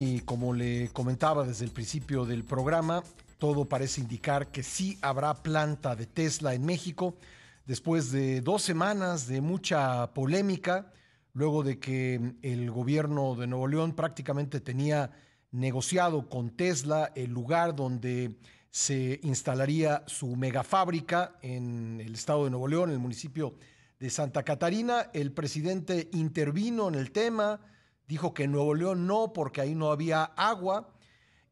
Y como le comentaba desde el principio del programa, todo parece indicar que sí habrá planta de Tesla en México después de dos semanas de mucha polémica, luego de que el gobierno de Nuevo León prácticamente tenía negociado con Tesla el lugar donde se instalaría su megafábrica en el estado de Nuevo León, en el municipio de Santa Catarina. El presidente intervino en el tema dijo que en Nuevo León no, porque ahí no había agua.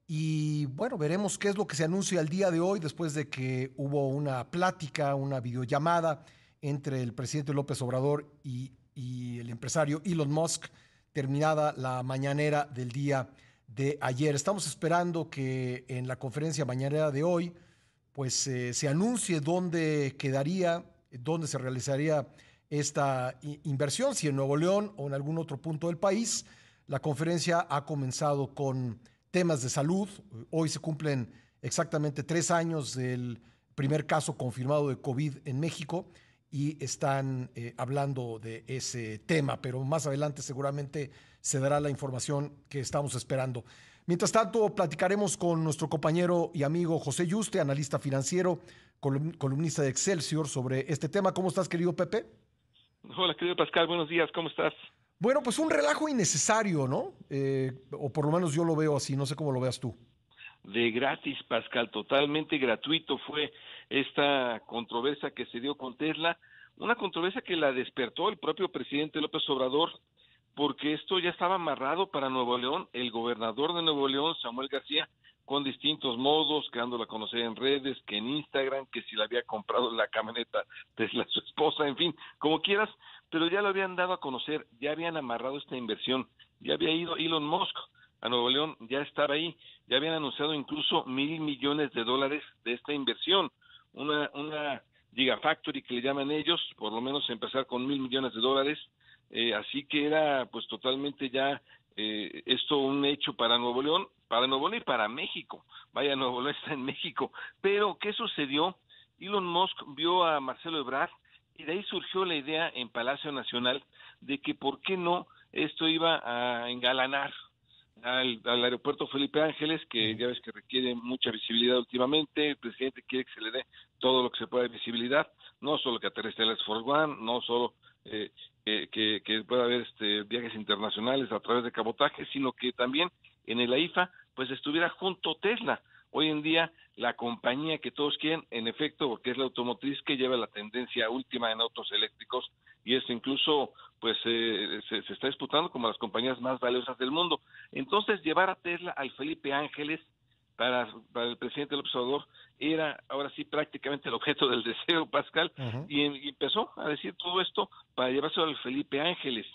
Y bueno, veremos qué es lo que se anuncia el día de hoy, después de que hubo una plática, una videollamada entre el presidente López Obrador y, el empresario Elon Musk, terminada la mañanera del día de ayer. Estamos esperando que en la conferencia mañanera de hoy, pues eh, se anuncie dónde quedaría, dónde se realizaría esta inversión, si en Nuevo León o en algún otro punto del país. La conferencia ha comenzado con temas de salud. Hoy se cumplen exactamente tres años del primer caso confirmado de COVID en México y están eh, hablando de ese tema, pero más adelante seguramente se dará la información que estamos esperando. Mientras tanto, platicaremos con nuestro compañero y amigo José Yuste, analista financiero, columnista de Excelsior, sobre este tema. ¿Cómo estás, querido Pepe? Hola, querido Pascal, buenos días, ¿cómo estás? Bueno, pues un relajo innecesario, ¿no? Eh, o por lo menos yo lo veo así, no sé cómo lo veas tú. De gratis, Pascal, totalmente gratuito fue esta controversia que se dio con Tesla, una controversia que la despertó el propio presidente López Obrador, porque esto ya estaba amarrado para Nuevo León, el gobernador de Nuevo León, Samuel García, con distintos modos, quedándola a conocer en redes, que en Instagram, que si la había comprado la camioneta Tesla su esposa, en fin, como quieras, pero ya lo habían dado a conocer, ya habían amarrado esta inversión, ya había ido Elon Musk a Nuevo León, ya estaba ahí, ya habían anunciado incluso mil millones de dólares de esta inversión, una, una Gigafactory que le llaman ellos, por lo menos empezar con mil millones de dólares, eh, así que era pues totalmente ya eh, esto un hecho para Nuevo León, para Nuevo León y para México. Vaya, Nuevo León está en México. Pero, ¿qué sucedió? Elon Musk vio a Marcelo Ebrard y de ahí surgió la idea en Palacio Nacional de que por qué no esto iba a engalanar al, aeropuerto Felipe Ángeles, que ya ves que requiere mucha visibilidad últimamente, el presidente quiere que se le dé todo lo que se pueda de visibilidad, no solo que aterrice el Force One, no solo eh, que, que, pueda haber este, viajes internacionales a través de cabotaje, sino que también en el AIFA pues estuviera junto Tesla. Hoy en día la compañía que todos quieren, en efecto, porque es la automotriz que lleva la tendencia última en autos eléctricos y esto incluso pues eh, se, se, está disputando como las compañías más valiosas del mundo. Entonces llevar a Tesla al Felipe Ángeles para, para el presidente López Obrador era ahora sí prácticamente el objeto del deseo, Pascal, y, empezó a decir todo esto para llevarse al Felipe Ángeles.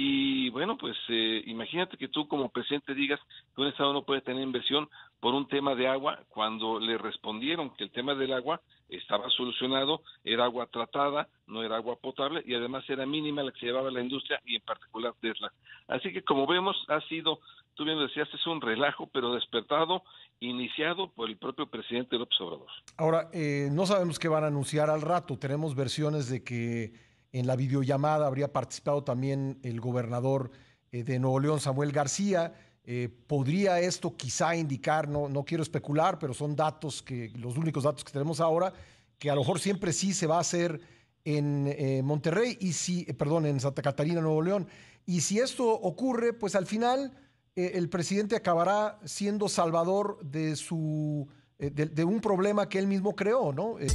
Y bueno, pues eh, imagínate que tú como presidente digas que un Estado no puede tener inversión por un tema de agua, cuando le respondieron que el tema del agua estaba solucionado, era agua tratada, no era agua potable y además era mínima la que se llevaba la industria y en particular Tesla. Así que como vemos ha sido, tú bien decías, es un relajo, pero despertado, iniciado por el propio presidente López Obrador. Ahora, eh, no sabemos qué van a anunciar al rato, tenemos versiones de que en la videollamada habría participado también el gobernador eh, de Nuevo León, Samuel García, eh, ¿Podría esto quizá indicar, no, quiero especular, pero son datos que, los únicos datos que tenemos ahora, que a lo mejor siempre sí se va a hacer en eh, Monterrey y si, perdón, en Santa Catarina, Nuevo León. Y si esto ocurre, pues al final el presidente acabará siendo salvador de su eh, de, un problema que él mismo creó, ¿no? Eh,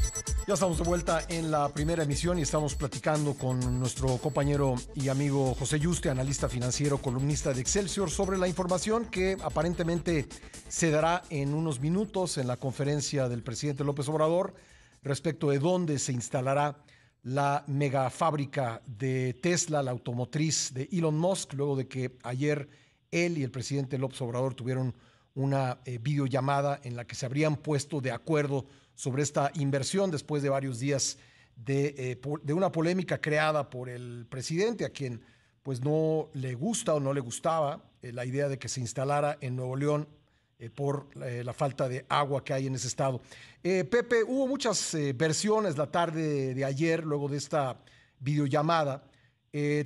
ya estamos de vuelta en la primera emisión y estamos platicando con nuestro compañero y amigo José Yuste, analista financiero, columnista de Excelsior, sobre la información que aparentemente se dará en unos minutos en la conferencia del presidente López Obrador respecto de dónde se instalará la mega fábrica de Tesla, la automotriz de Elon Musk, luego de que ayer él y el presidente López Obrador tuvieron una eh, videollamada en la que se habrían puesto de acuerdo sobre esta inversión después de varios días de, eh, una polémica creada por el presidente, a quien pues no le gusta o no le gustaba eh, la idea de que se instalara en Nuevo León por la falta de agua que hay en ese estado. Pepe, hubo muchas versiones la tarde de ayer, luego de esta videollamada.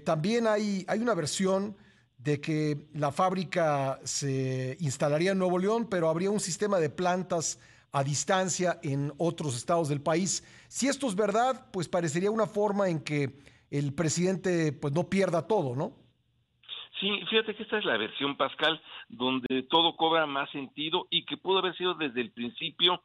también hay, hay una versión de que la fábrica se instalaría en Nuevo León, pero habría un sistema de plantas a distancia en otros estados del país. Si esto es verdad, pues parecería una forma en que el presidente pues no pierda todo, ¿no? Sí, fíjate que esta es la versión Pascal, donde todo cobra más sentido y que pudo haber sido desde el principio,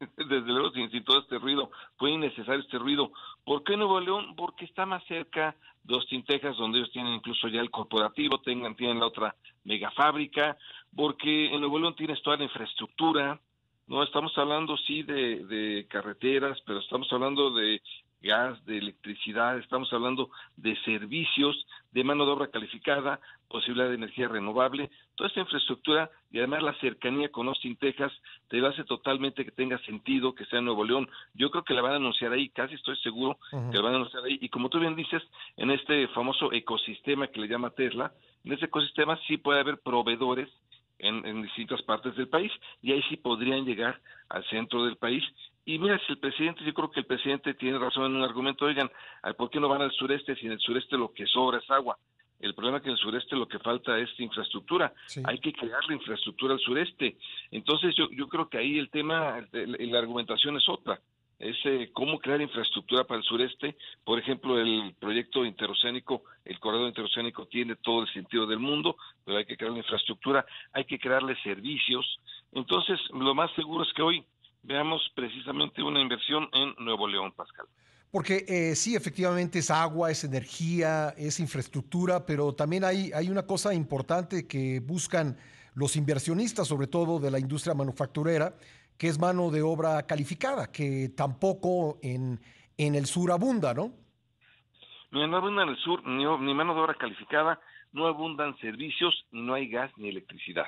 desde luego sin, todo este ruido, fue innecesario este ruido. ¿Por qué Nuevo León? Porque está más cerca de Austin, Texas, donde ellos tienen incluso ya el corporativo, tengan, tienen la otra megafábrica, porque en Nuevo León tienes toda la infraestructura, no estamos hablando sí de, de carreteras, pero estamos hablando de gas, de electricidad, estamos hablando de servicios, de mano de obra calificada, posibilidad de energía renovable, toda esta infraestructura y además la cercanía con Austin, Texas, te hace totalmente que tenga sentido que sea Nuevo León. Yo creo que la van a anunciar ahí, casi estoy seguro que la van a anunciar ahí. Y como tú bien dices, en este famoso ecosistema que le llama Tesla, en ese ecosistema sí puede haber proveedores en, en distintas partes del país y ahí sí podrían llegar al centro del país y mira, si el presidente, yo creo que el presidente tiene razón en un argumento, oigan, ¿por qué no van al sureste si en el sureste lo que sobra es agua? El problema es que en el sureste lo que falta es infraestructura. Hay que crear la infraestructura al sureste. Entonces yo, yo creo que ahí el tema, la argumentación es otra. Es eh, cómo crear infraestructura para el sureste. Por ejemplo, el proyecto interoceánico, el corredor interoceánico tiene todo el sentido del mundo, pero hay que crear infraestructura, hay que crearle servicios. Entonces, lo más seguro es que hoy veamos precisamente una inversión en Nuevo León, Pascal. Porque eh, sí, efectivamente es agua, es energía, es infraestructura, pero también hay, hay una cosa importante que buscan los inversionistas, sobre todo de la industria manufacturera, que es mano de obra calificada, que tampoco en, en el sur abunda, ¿no? No, abunda en el sur ni, ni, mano de obra calificada, no abundan servicios, no hay gas ni electricidad.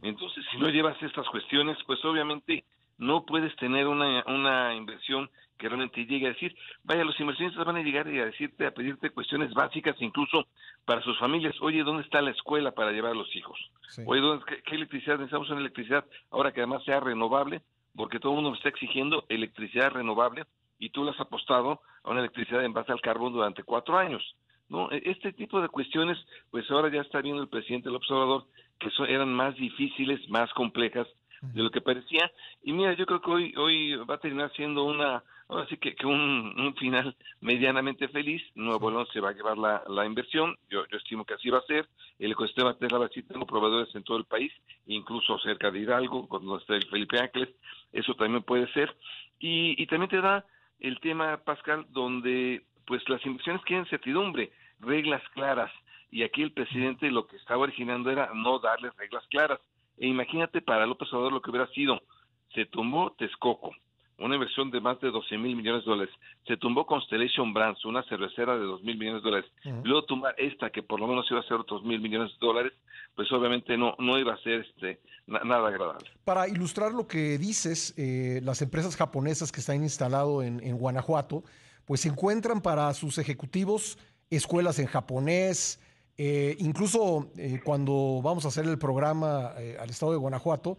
Entonces, si no llevas estas cuestiones, pues obviamente no puedes tener una, una inversión que realmente llegue a decir, vaya, los inversionistas van a llegar y a decirte, a pedirte cuestiones básicas, incluso para sus familias, oye, ¿dónde está la escuela para llevar a los hijos? Oye, ¿dónde, qué, electricidad necesitamos una electricidad? Ahora que además sea renovable, porque todo el mundo está exigiendo electricidad renovable y tú le has apostado a una electricidad en base al carbón durante cuatro años. ¿no? E, este tipo de cuestiones, pues ahora ya está viendo el presidente López Obrador que eran más difíciles, más complejas, de lo que parecía. Y mira, yo creo que hoy, hoy va a terminar siendo una, ahora sí que, que un, final medianamente feliz. Nuevo León se va a llevar la, la inversión, yo, yo estimo que así va a ser. El ecosistema Tesla va a tengo proveedores en todo el país, incluso cerca de Hidalgo, cuando está el Felipe Ángeles, eso también puede ser. Y, y también te da el tema, Pascal, donde pues las inversiones quieren certidumbre, reglas claras. Y aquí el presidente lo que estaba originando era no darles reglas claras. E imagínate para López Obrador lo que hubiera sido. Se tumbó Texcoco, una inversión de más de 12 mil millones de dólares. Se tumbó Constellation Brands, una cervecera de 2 mil millones de dólares. Luego tumbar esta, que por lo menos iba a ser otros mil millones de dólares, pues obviamente no, no iba a ser este, nada agradable. Para ilustrar lo que dices, eh, las empresas japonesas que están instaladas en, en Guanajuato, pues encuentran para sus ejecutivos escuelas en japonés, eh, incluso eh, cuando vamos a hacer el programa eh, al estado de Guanajuato,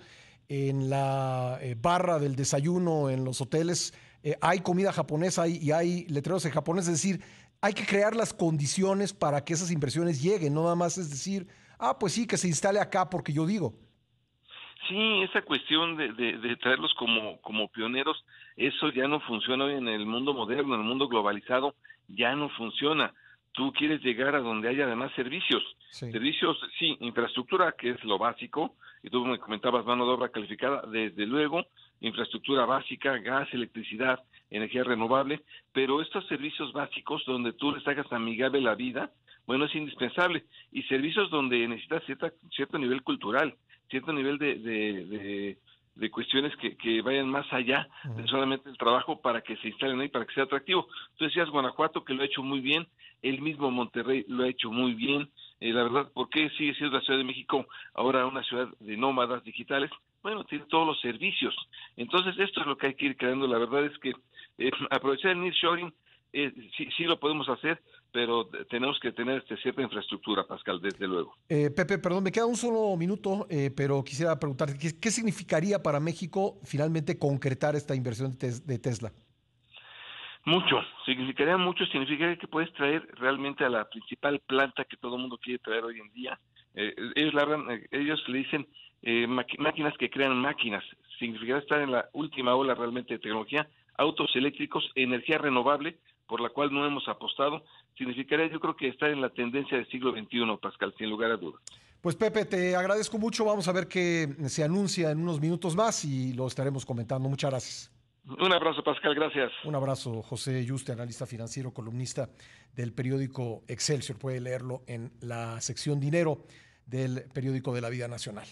en la barra del desayuno en los hoteles hay comida japonesa y hay letreros en japonés, es decir, hay que crear las condiciones para que esas inversiones lleguen, no nada más es decir, ah, pues sí, que se instale acá porque yo digo. Sí, esa cuestión de, de, traerlos como, como pioneros, eso ya no funciona hoy en el mundo moderno, en el mundo globalizado, ya no funciona tú quieres llegar a donde haya además servicios. Servicios, sí, infraestructura, que es lo básico, y tú me comentabas mano de obra calificada, desde luego, infraestructura básica, gas, electricidad, energía renovable, pero estos servicios básicos donde tú les hagas amigable la vida, bueno, es indispensable. Y servicios donde necesitas cierta, cierto nivel cultural, cierto nivel de, de, de, cuestiones que, que, vayan más allá de solamente el trabajo para que se instalen ahí, para que sea atractivo. Tú decías Guanajuato, que lo ha hecho muy bien, el mismo Monterrey lo ha hecho muy bien. Eh, la verdad, ¿por qué sigue siendo la Ciudad de México ahora una ciudad de nómadas digitales? Bueno, tiene todos los servicios. Entonces, esto es lo que hay que ir creando. La verdad es que eh, aprovechar el nearshoring, eh, sí, sí lo podemos hacer, pero tenemos que tener este, cierta infraestructura, Pascal, desde luego. Eh, Pepe, perdón, me queda un solo minuto, pero quisiera preguntar, ¿qué, ¿qué, significaría para México finalmente concretar esta inversión de Tesla? Mucho, significaría mucho, significaría que puedes traer realmente a la principal planta que todo mundo quiere traer hoy en día. Eh, ellos, eh, ellos le dicen eh, máquinas que crean máquinas, significaría estar en la última ola realmente de tecnología, autos eléctricos, energía renovable, por la cual no hemos apostado, significaría yo creo que estar en la tendencia del siglo XXI, Pascal, sin lugar a dudas. Pues Pepe, te agradezco mucho, vamos a ver qué se anuncia en unos minutos más y lo estaremos comentando. Muchas gracias. Un abrazo, Pascal, gracias. Un abrazo, José Yuste, analista financiero, columnista del periódico Excelsior. Puede leerlo en la sección Dinero del periódico de la Vida Nacional.